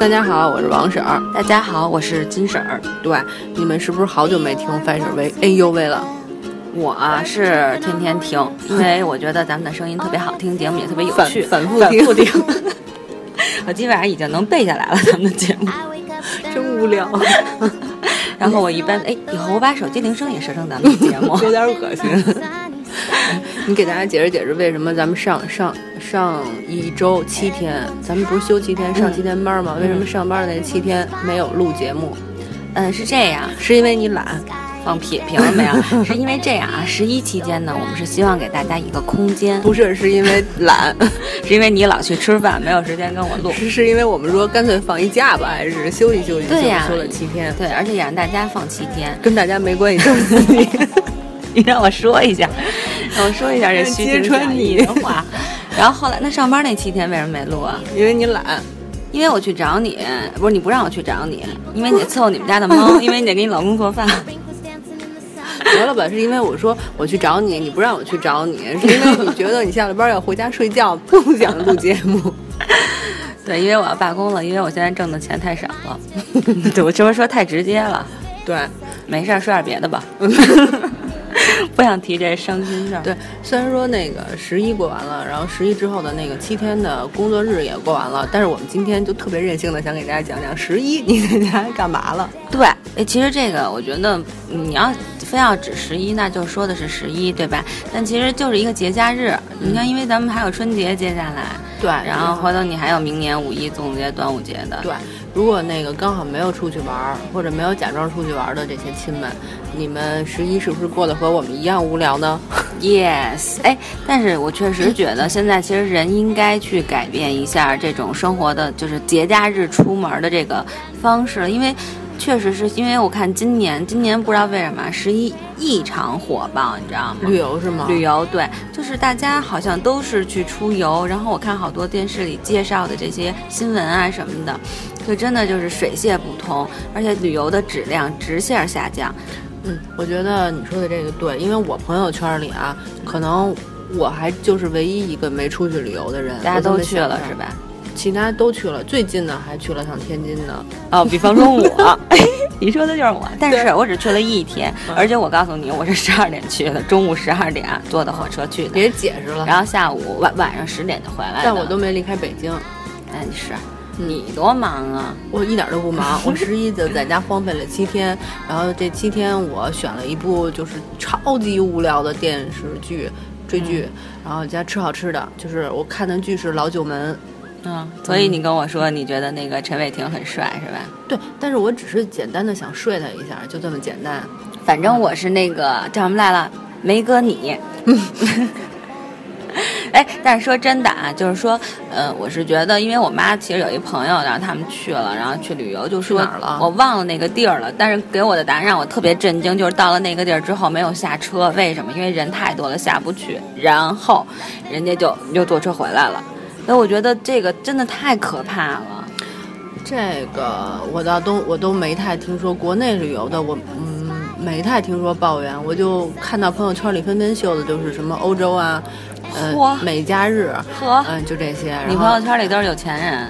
大家好，我是王婶儿。大家好，我是金婶儿。对，你们是不是好久没听范婶儿喂哎呦喂了？我啊是天天听，因为我觉得咱们的声音特别好听，节目也特别有趣，反复反复听。我基本上已经能背下来了咱们的节目，真无聊。然后我一般哎，以后我把手机铃声也设成咱们的节目，有点恶心。你给大家解释解释，为什么咱们上上上一周七天，咱们不是休七天上七天班吗？为什么上班的那七天没有录节目？嗯，是这样，是因为你懒。放屁，凭了没有？是因为这样啊，十一期间呢，我们是希望给大家一个空间。不是，是因为懒，是因为你老去吃饭，没有时间跟我录。是是因为我们说干脆放一假吧，还是休息休息？对呀，休了七天。对，而且也让大家放七天，跟大家没关系，就是你。你让我说一下，让我说一下这虚情假意的话。然后后来，那上班那七天为什么没录啊？因为你懒，因为我去找你，不是你不让我去找你，因为你伺候你们家的猫，因为你得给你老公做饭。得了吧，是因为我说我去找你，你不让我去找你，是因为你觉得你下了班要回家睡觉，不想录节目。对，因为我要罢工了，因为我现在挣的钱太少了。对，我这么说太直接了。对，没事儿，说点别的吧。不想提这伤心事儿。对，虽然说那个十一过完了，然后十一之后的那个七天的工作日也过完了，但是我们今天就特别任性的想给大家讲讲十一你在家干嘛了。对，哎，其实这个我觉得你要非要指十一，那就说的是十一，对吧？但其实就是一个节假日。你看，因为咱们还有春节接下来，对，然后回头你还有明年五一、粽子节、端午节的。对，如果那个刚好没有出去玩，或者没有假装出去玩的这些亲们，你们十一是不是过得和我们一样无聊呢？Yes，哎，但是我确实觉得 现在其实人应该去改变一下这种生活的就是节假日出门的这个方式，因为。确实是因为我看今年，今年不知道为什么十一异常火爆，你知道吗？旅游是吗？旅游对，就是大家好像都是去出游，然后我看好多电视里介绍的这些新闻啊什么的，就真的就是水泄不通，而且旅游的质量直线下降。嗯，我觉得你说的这个对，因为我朋友圈里啊，可能我还就是唯一一个没出去旅游的人，大家都去了是吧？其他都去了，最近的还去了趟天津呢。哦，比方说我，你说的就是我。但是我只去了一天，而且我告诉你，我是十二点去的，中午十二点坐的火车去的。别解释了。然后下午晚晚上十点就回来了。但我都没离开北京。哎，是，你多忙啊！我一点都不忙，我十一就在家荒废了七天。然后这七天我选了一部就是超级无聊的电视剧追剧，然后家吃好吃的，就是我看的剧是《老九门》。嗯，所以你跟我说你觉得那个陈伟霆很帅是吧？对，但是我只是简单的想睡他一下，就这么简单。反正我是那个叫什么来了，梅哥你。哎，但是说真的啊，就是说，呃，我是觉得，因为我妈其实有一朋友，然后他们去了，然后去旅游，就说哪儿了？我忘了那个地儿了。但是给我的答案让我特别震惊，就是到了那个地儿之后没有下车，为什么？因为人太多了下不去。然后人家就又坐车回来了。所以我觉得这个真的太可怕了。这个我倒都我都没太听说，国内旅游的我嗯没太听说抱怨。我就看到朋友圈里纷纷秀的，就是什么欧洲啊，呃，美加日，呵，嗯，就这些。你朋友圈里都是有钱人，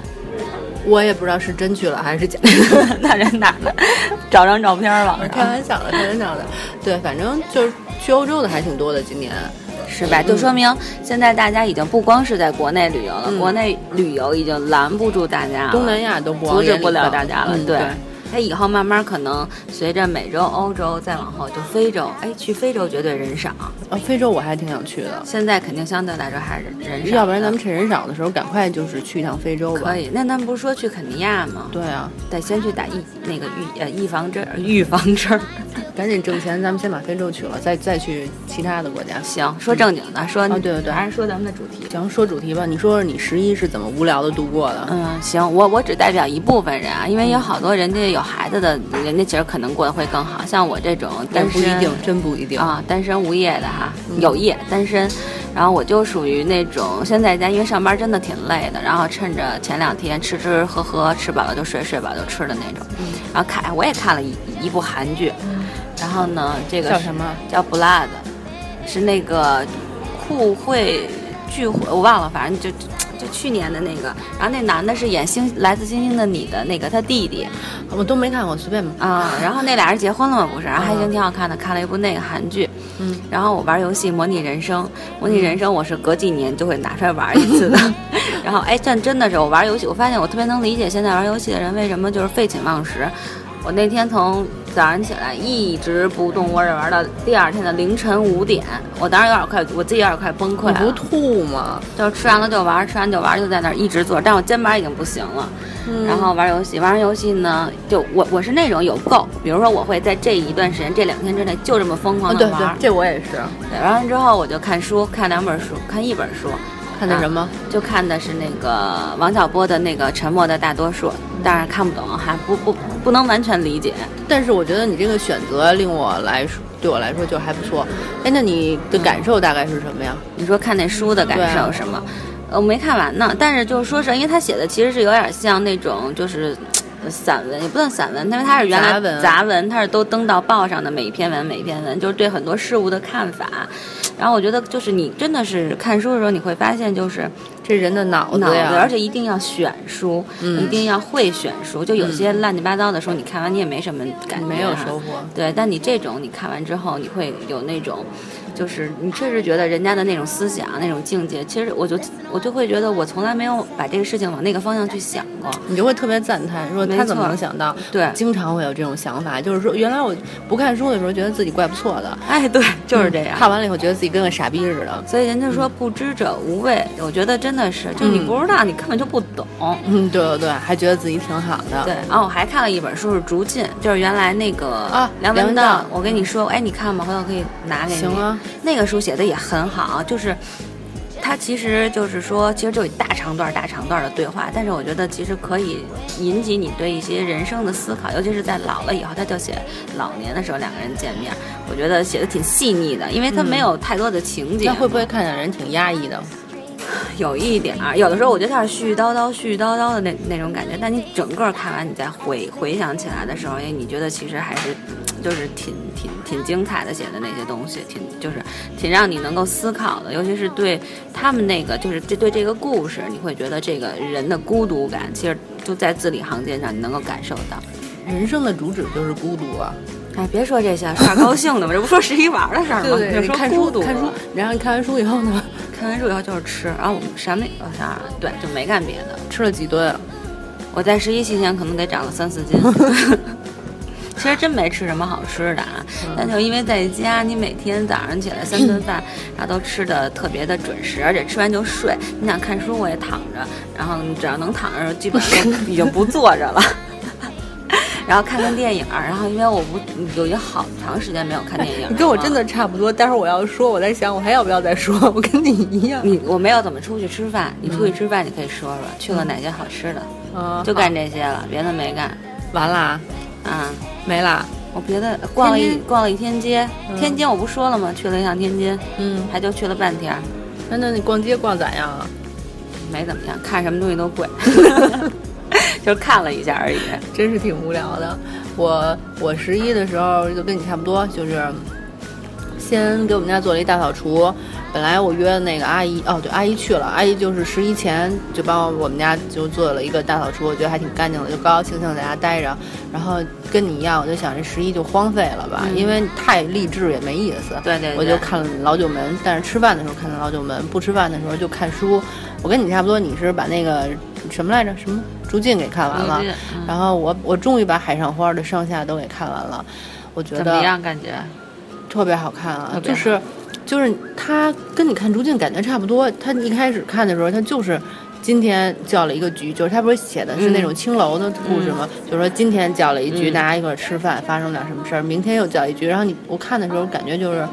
我也不知道是真去了还是假。那人哪的？找张照片吧。开玩笑的，开玩笑的。对，反正就是去欧洲的还挺多的，今年。是吧？就说明现在大家已经不光是在国内旅游了，国内旅游已经拦不住大家了，东南亚都阻止不了大家了。对。它以后慢慢可能随着美洲、欧洲再往后，就非洲，哎，去非洲绝对人少。啊，非洲我还挺想去的。现在肯定相对来说还是人少。要不然咱们趁人少的时候，赶快就是去一趟非洲吧。可以。那咱们不是说去肯尼亚吗？对啊，得先去打疫那个预呃预防针，预防针。赶紧挣钱，咱们先把非洲去了，再再去其他的国家。行，说正经的，说对对对，还是说咱们的主题。行，说主题吧。你说说你十一是怎么无聊的度过的？嗯，行，我我只代表一部分人啊，因为有好多人家有孩子的。人家其实可能过得会更好，像我这种单身，不一定，真不一定啊，单身无业的哈，有业单身，然后我就属于那种先在家，因为上班真的挺累的，然后趁着前两天吃吃喝喝，吃饱了就睡，睡饱就吃的那种，然后看我也看了一一部韩剧，然后呢，这个叫什么？叫《Blood》，是那个酷会聚会，我忘了，反正就就去年的那个。然后那男的是演《星来自星星的你》的那个他弟弟，我都没看过，随便吧。啊，然后那俩人结婚了吗？不是，然后还行，挺好看的，看了一部那个韩剧。嗯，然后我玩游戏《模拟人生》，模拟人生我是隔几年就会拿出来玩一次的。然后哎，但真的是我玩游戏，我发现我特别能理解现在玩游戏的人为什么就是废寝忘食。我那天从早上起来一直不动窝着玩到第二天的凌晨五点，我当时有点快，我自己有点快崩溃了。不吐吗？就吃完了就玩，吃完就玩，就在那儿一直坐，但我肩膀已经不行了。嗯然后玩游戏，玩完游戏呢，就我我是那种有够，比如说我会在这一段时间，这两天之内就这么疯狂的玩。对对，这我也是。对，玩完之后我就看书，看两本书，看一本书。看的什么？就看的是那个王小波的那个《沉默的大多数》，但是看不懂，还不不不能完全理解。但是我觉得你这个选择令我来说，对我来说就还不错。哎，那你的感受大概是什么呀？你说看那书的感受是吗？我没看完呢，但是就是说是因为他写的其实是有点像那种就是散文，也不算散文，因为它是原来杂文，它是都登到报上的每一篇文每一篇文，就是对很多事物的看法。然后我觉得，就是你真的是看书的时候，你会发现，就是这人的脑子呀，而且一定要选书，一定要会选书。就有些乱七八糟的书，你看完你也没什么感觉，没有收获。对，但你这种你看完之后，你会有那种。就是你确实觉得人家的那种思想、那种境界，其实我就我就会觉得我从来没有把这个事情往那个方向去想过。你就会特别赞叹，说他怎么能想到？对，经常会有这种想法，就是说原来我不看书的时候，觉得自己怪不错的。哎，对，就是这样。看完了以后，觉得自己跟个傻逼似的。所以人家说不知者无畏，我觉得真的是，就你不知道，你根本就不懂。嗯，对对对，还觉得自己挺好的。对，然后我还看了一本书是《竹进》，就是原来那个啊梁文道，我跟你说，哎，你看吗？回头可以拿给你。行啊，那个书写的。也很好，就是，他其实就是说，其实就有大长段、大长段的对话，但是我觉得其实可以引起你对一些人生的思考，尤其是在老了以后，他就写老年的时候两个人见面，我觉得写的挺细腻的，因为他没有太多的情节。那会不会看着人挺压抑的？有一点儿，有的时候我觉得他是絮絮叨叨、絮絮叨叨的那那种感觉，但你整个看完，你再回回想起来的时候，哎，你觉得其实还是就是挺挺挺精彩的写的那些东西，挺就是挺让你能够思考的，尤其是对他们那个就是这对这个故事，你会觉得这个人的孤独感，其实就在字里行间上你能够感受到。人生的主旨就是孤独啊！哎，别说这些，耍高兴的嘛，这不说十一玩的事儿吗？对 对，看书看书，然后你看完书以后呢？看完书以后就是吃，然后我们什么我想想，对，就没干别的。吃了几顿？我在十一期间可能得长了三四斤。其实真没吃什么好吃的啊，但就因为在家，你每天早上起来三顿饭，然后都吃的特别的准时，而且吃完就睡。你想看书，我也躺着，然后你只要能躺着，基本上 已经不坐着了。然后看看电影，然后因为我不有一好长时间没有看电影，你跟我真的差不多。待会儿我要说，我在想我还要不要再说。我跟你一样，你我没有怎么出去吃饭，你出去吃饭你可以说说去了哪些好吃的，嗯，就干这些了，别的没干。完了，啊，没了。我别的逛了一逛了一天街，天津我不说了吗？去了一趟天津，嗯，还就去了半天。那那你逛街逛咋样啊？没怎么样，看什么东西都贵。就看了一下而已，真是挺无聊的。我我十一的时候就跟你差不多，就是先给我们家做了一大扫除。本来我约的那个阿姨，哦对，阿姨去了，阿姨就是十一前就帮我们家就做了一个大扫除，我觉得还挺干净的，就高高兴兴在家待着。然后跟你一样，我就想这十一就荒废了吧，因为太励志也没意思。对对，我就看老九门，但是吃饭的时候看的老九门，不吃饭的时候就看书。我跟你差不多，你是把那个。什么来着？什么《逐渐》给看完了，然后我我终于把《海上花》的上下都给看完了，我觉得怎么样？感觉特别好看啊！就是就是他跟你看《逐渐》感觉差不多。他一开始看的时候，他就是今天叫了一个局，就是他不是写的是那种青楼的故事吗？就是说今天叫了一局，大家一块儿吃饭，发生点什么事儿，明天又叫一局。然后你我看的时候感觉就是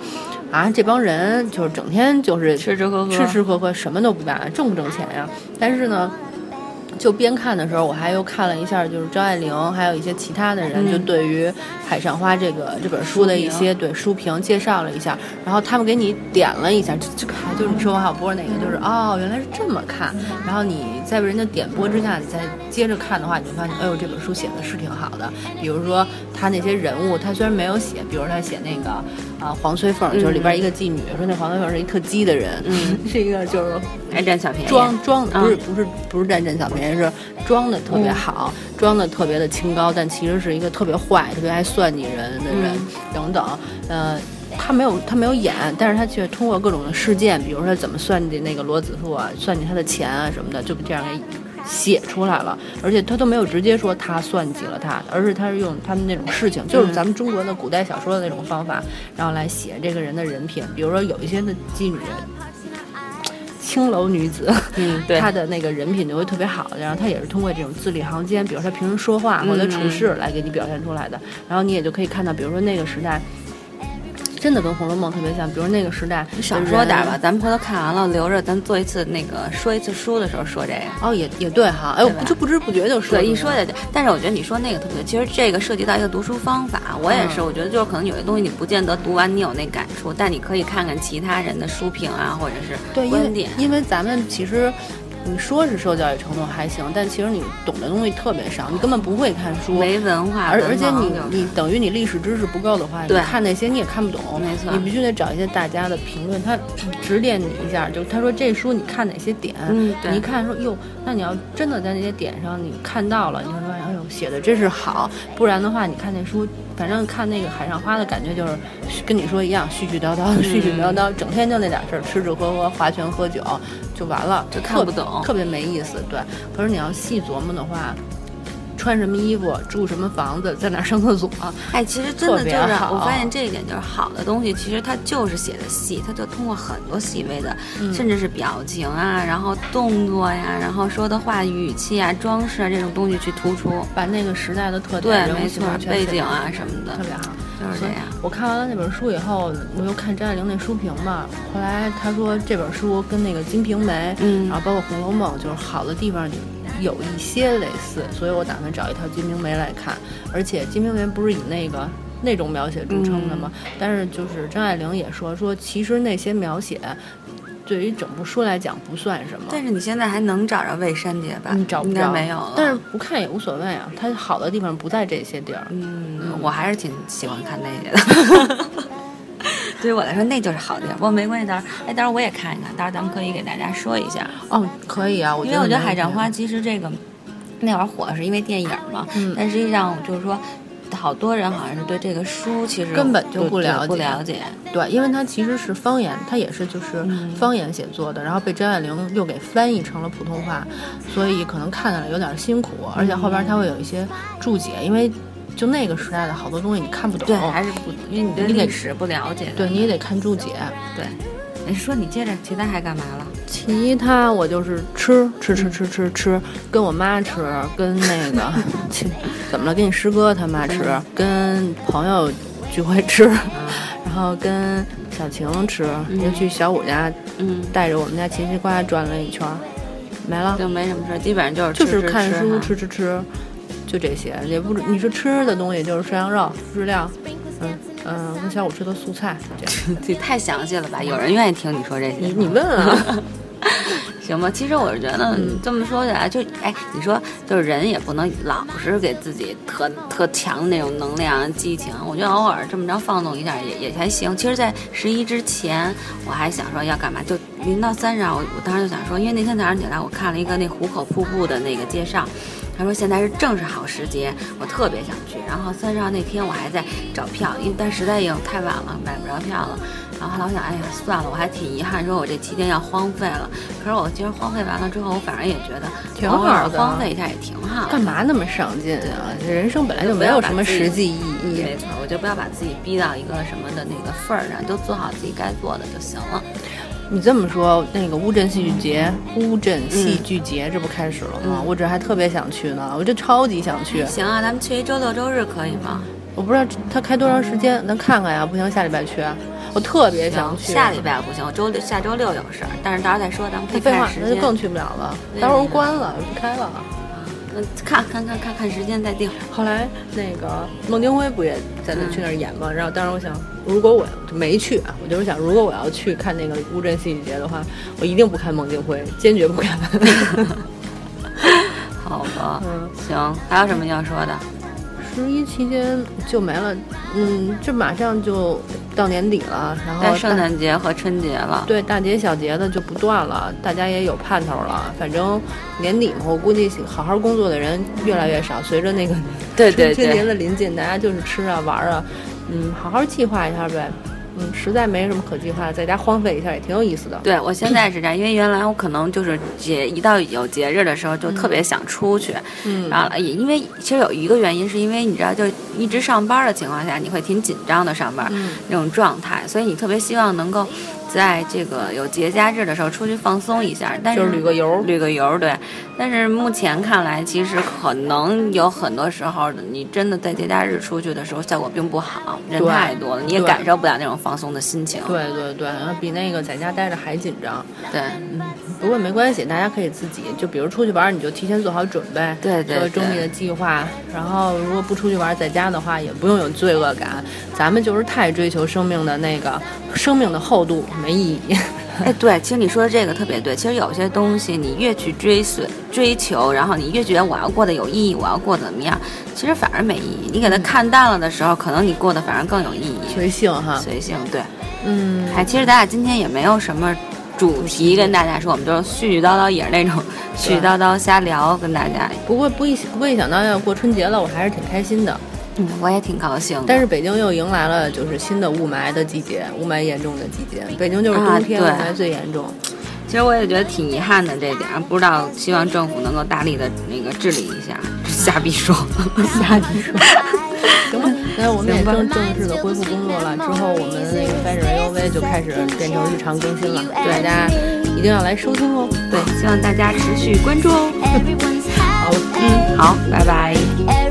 啊，这帮人就是整天就是吃吃喝喝，吃吃喝喝，什么都不干，挣不挣钱呀？但是呢。就边看的时候，我还又看了一下，就是张爱玲，还有一些其他的人，就对于《海上花》这个这本书的一些对书评介绍了一下，然后他们给你点了一下，就就就是你说王小波那个，就是哦，原来是这么看。然后你在人家点播之下，你再接着看的话，你就发现，哎呦，这本书写的是挺好的。比如说他那些人物，他虽然没有写，比如他写那个啊黄翠凤，就是里边一个妓女，说那黄翠凤是一特鸡的人，嗯，是一个就是爱占小便宜，装装不是不是不是占占小便宜，是装的特别好，装的特别的清高，但其实是一个特别坏、特别爱算计人的人等等，呃。他没有，他没有演，但是他却通过各种的事件，比如说怎么算计那个罗子富啊，算计他的钱啊什么的，就这样给写出来了。而且他都没有直接说他算计了他，而是他是用他们那种事情，就是咱们中国的古代小说的那种方法，然后来写这个人的人品。比如说有一些的妓女，青楼女子，嗯，对，她的那个人品就会特别好。然后她也是通过这种字里行间，比如她平时说话或者处事来给你表现出来的。然后你也就可以看到，比如说那个时代。真的跟《红楼梦》特别像，比如那个时代，你少说点吧，咱们回头看完了，留着咱做一次那个说一次书的时候说这个。哦，也也对哈，哎，就不知不觉就说。对，一说就。但是我觉得你说那个特别，其实这个涉及到一个读书方法，我也是，我觉得就是可能有些东西你不见得读完你有那感触，但你可以看看其他人的书评啊，或者是观点，因为咱们其实。你说是受教育程度还行，但其实你懂的东西特别少，你根本不会看书，没文化，而而且你你等于你历史知识不够的话，你看那些你也看不懂，没错，你必须得找一些大家的评论，他指点你一下，就他说这书你看哪些点，嗯，你一看说哟，那你要真的在那些点上你看到了，你会说哎呦写的真是好，不然的话你看那书，反正看那个海上花的感觉就是跟你说一样絮絮叨叨，絮絮叨叨，整天就那点事儿，吃吃喝喝，划拳喝酒就完了，就看不懂。特别没意思，对。可是你要细琢磨的话，穿什么衣服，住什么房子，在哪上厕所，哎，其实真的就是，我发现这一点就是好的东西，其实它就是写的细，它就通过很多细微的，甚至是表情啊，然后动作呀，然后说的话语气啊，装饰啊这种东西去突出，把那个时代的特点、对，没错，背景啊什么的，特别好。就是这样。我看完了那本书以后，我又看张爱玲那书评嘛。后来她说这本书跟那个《金瓶梅》，嗯，然后包括《红楼梦》，就是好的地方有一些类似，所以我打算找一套《金瓶梅》来看。而且《金瓶梅》不是以那个那种描写著称的吗？但是就是张爱玲也说说，其实那些描写。对于整部书来讲不算什么，但是你现在还能找着魏山姐吧？你找不着，没有了。但是不看也无所谓啊，它好的地方不在这些地儿。嗯，我还是挺喜欢看那些的。对于我来说，那就是好地方。不过没关系，到时候哎，到时候我也看一看，到时候咱们可以给大家说一下。哦，可以啊，我因为我觉得《海战花》其实这个那会儿火是因为电影嘛，但实际上就是说。好多人好像是对这个书其实根本就不了解，不了解。对，因为它其实是方言，它也是就是方言写作的，然后被张爱玲又给翻译成了普通话，所以可能看起来有点辛苦。而且后边它会有一些注解，因为就那个时代的好多东西你看不懂，对，还是不，因为你对历史不了解，对你也得看注解，对。你说你接着其他还干嘛了？其他我就是吃吃吃吃吃吃，跟我妈吃，跟那个 怎么了？跟你师哥他妈吃，跟朋友聚会吃，然后跟小晴吃，又去小五家，嗯，带着我们家奇奇瓜转了一圈，没了，就没什么事，基本上就是就是看书吃吃吃，就这些，也不你说吃的东西就是涮羊肉、日料，嗯。嗯，跟小五吃的素菜，这 这太详细了吧？有人愿意听你说这些？你你问啊，行吧。其实我是觉得这么说起来，就哎，你说就是人也不能老是给自己特特强的那种能量、激情。我觉得偶尔这么着放纵一下也也还行。其实，在十一之前，我还想说要干嘛，就临到三十，我我当时就想说，因为那天早上起来我看了一个那壶口瀑布的那个介绍。他说现在是正是好时节，我特别想去。然后三十号那天我还在找票，因为但实在已经太晚了，买不着票了。然后后来我想，哎呀，算了，我还挺遗憾，说我这期间要荒废了。可是我今儿荒废完了之后，我反而也觉得挺好的，荒废一下也挺好。干嘛那么上进啊？这人生本来就没有什么实际意义。没错，我就不要把自己逼到一个什么的那个份儿上，就做好自己该做的就行了。你这么说，那个乌镇戏剧节，乌镇戏剧节这不开始了吗？我这还特别想去呢，我这超级想去。行啊，咱们去一周六周日可以吗？我不知道他开多长时间，咱看看呀。不行，下礼拜去。我特别想去。下礼拜不行，我周六下周六有事儿，但是到时候再说，咱们可以废话，那就更去不了了。到时候关了，不开了。嗯，看看看看看时间再定。后来那个孟京辉不也在那去那儿演吗？然后当时我想，如果我没去啊，我就是想，如果我要去看那个乌镇戏剧节的话，我一定不看孟京辉，坚决不看。好吧，嗯，行，还有什么要说的？十一期间就没了，嗯，这马上就到年底了，然后圣诞节和春节了，对，大节小节的就不断了，大家也有盼头了。反正年底嘛，我估计好好工作的人越来越少。随着那个对对春节的临近，大家就是吃啊玩啊，嗯，好好计划一下呗。嗯，实在没什么可计划，在家荒废一下也挺有意思的。对我现在是这样，因为原来我可能就是节一到有节日的时候就特别想出去，嗯，然后也因为其实有一个原因，是因为你知道，就一直上班的情况下，你会挺紧张的上班那种状态，所以你特别希望能够。在这个有节假日的时候出去放松一下，但是旅个游，旅个游，对。但是目前看来，其实可能有很多时候，你真的在节假日出去的时候，效果并不好，人太多了，你也感受不了那种放松的心情。对对对，比那个在家待着还紧张。对，嗯，不过没关系，大家可以自己就比如出去玩，你就提前做好准备，对对，做周密的计划。然后如果不出去玩，在家的话，也不用有罪恶感。咱们就是太追求生命的那个生命的厚度。没意义，哎，对，其实你说的这个特别对。其实有些东西你越去追随、追求，然后你越觉得我要过得有意义，我要过得怎么样，其实反而没意义。你给它看淡了的时候，可能你过得反而更有意义。随性哈，随性，对，嗯。哎，其实咱俩今天也没有什么主题跟大家说，我们就是絮絮叨叨，也是那种絮絮叨叨瞎聊，跟大家。不过不一不一想到要过春节了，我还是挺开心的。嗯，我也挺高兴。但是北京又迎来了就是新的雾霾的季节，雾霾严重的季节。北京就是冬天雾霾最严重。其实我也觉得挺遗憾的这点，不知道希望政府能够大力的那个治理一下。瞎逼说，瞎逼说。行吧，那我们也正正式的恢复工作了。之后我们那个三十 A U V 就开始变成日常更新了，大家一定要来收听哦。对，希望大家持续关注哦。好，嗯，好，拜拜。